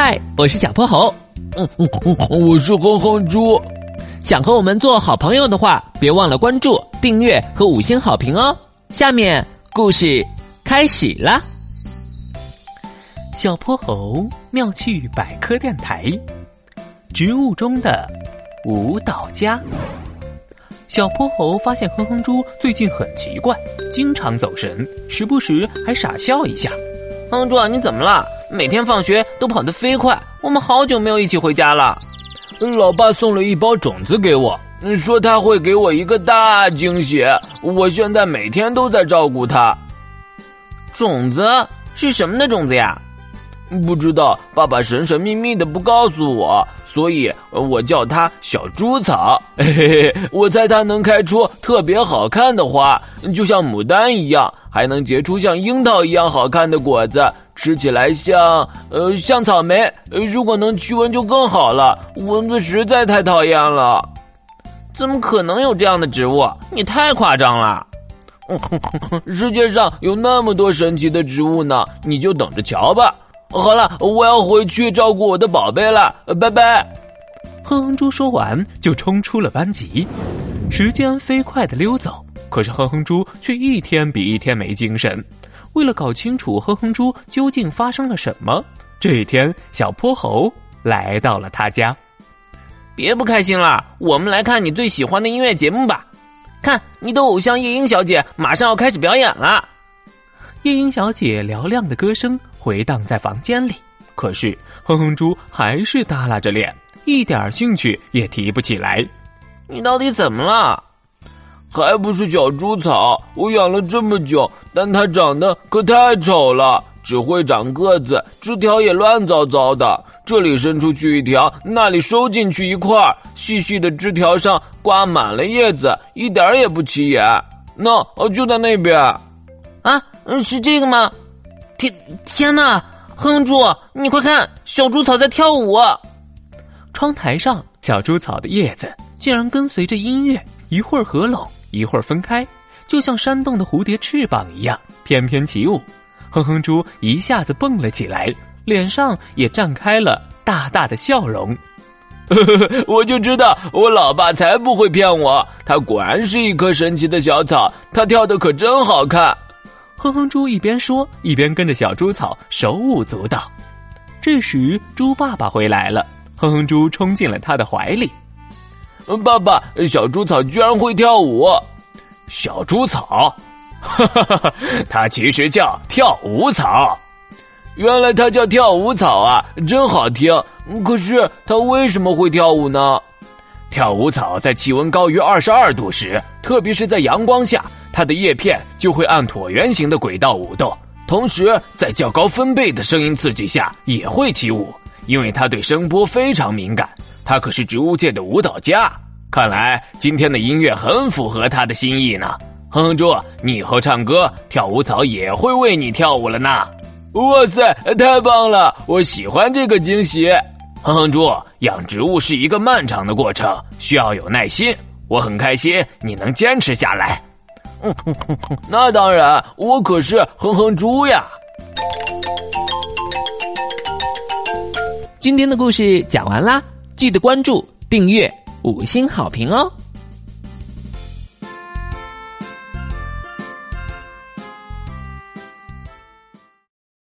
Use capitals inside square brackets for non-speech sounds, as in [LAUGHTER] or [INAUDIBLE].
嗨，我是小泼猴。嗯嗯嗯，我是哼哼猪。想和我们做好朋友的话，别忘了关注、订阅和五星好评哦。下面故事开始啦。小泼猴妙趣百科电台，植物中的舞蹈家。小泼猴发现哼哼猪最近很奇怪，经常走神，时不时还傻笑一下。哼哼猪，你怎么了？每天放学都跑得飞快，我们好久没有一起回家了。老爸送了一包种子给我，说他会给我一个大惊喜。我现在每天都在照顾他。种子是什么的种子呀？不知道，爸爸神神秘秘的不告诉我，所以我叫它小猪草。嘿 [LAUGHS] 嘿嘿，我猜它能开出特别好看的花，就像牡丹一样，还能结出像樱桃一样好看的果子。吃起来像呃像草莓，如果能驱蚊就更好了。蚊子实在太讨厌了，怎么可能有这样的植物？你太夸张了！[LAUGHS] 世界上有那么多神奇的植物呢，你就等着瞧吧。好了，我要回去照顾我的宝贝了，拜拜。哼哼猪说完就冲出了班级，时间飞快的溜走，可是哼哼猪却一天比一天没精神。为了搞清楚哼哼猪究竟发生了什么，这一天小泼猴来到了他家。别不开心了，我们来看你最喜欢的音乐节目吧。看，你的偶像夜莺小姐马上要开始表演了。夜莺小姐嘹亮的歌声回荡在房间里，可是哼哼猪还是耷拉着脸，一点兴趣也提不起来。你到底怎么了？还不是小猪草，我养了这么久，但它长得可太丑了，只会长个子，枝条也乱糟糟的，这里伸出去一条，那里收进去一块儿，细细的枝条上挂满了叶子，一点也不起眼。那哦，就在那边，啊，嗯是这个吗？天天哪，哼猪，你快看，小猪草在跳舞。窗台上，小猪草的叶子竟然跟随着音乐，一会儿合拢。一会儿分开，就像扇动的蝴蝶翅膀一样翩翩起舞。哼哼猪一下子蹦了起来，脸上也绽开了大大的笑容。[LAUGHS] 我就知道，我老爸才不会骗我，他果然是一棵神奇的小草，他跳的可真好看。哼哼猪一边说，一边跟着小猪草手舞足蹈。这时，猪爸爸回来了，哼哼猪冲进了他的怀里。爸爸，小猪草居然会跳舞！小猪草，哈哈哈哈！它其实叫跳舞草。原来它叫跳舞草啊，真好听。可是它为什么会跳舞呢？跳舞草在气温高于二十二度时，特别是在阳光下，它的叶片就会按椭圆形的轨道舞动，同时在较高分贝的声音刺激下也会起舞，因为它对声波非常敏感。它可是植物界的舞蹈家，看来今天的音乐很符合他的心意呢。哼哼猪，你以后唱歌跳舞草也会为你跳舞了呢。哇塞，太棒了！我喜欢这个惊喜。哼哼猪，养植物是一个漫长的过程，需要有耐心。我很开心你能坚持下来。[LAUGHS] 那当然，我可是哼哼猪呀。今天的故事讲完啦。记得关注、订阅、五星好评哦！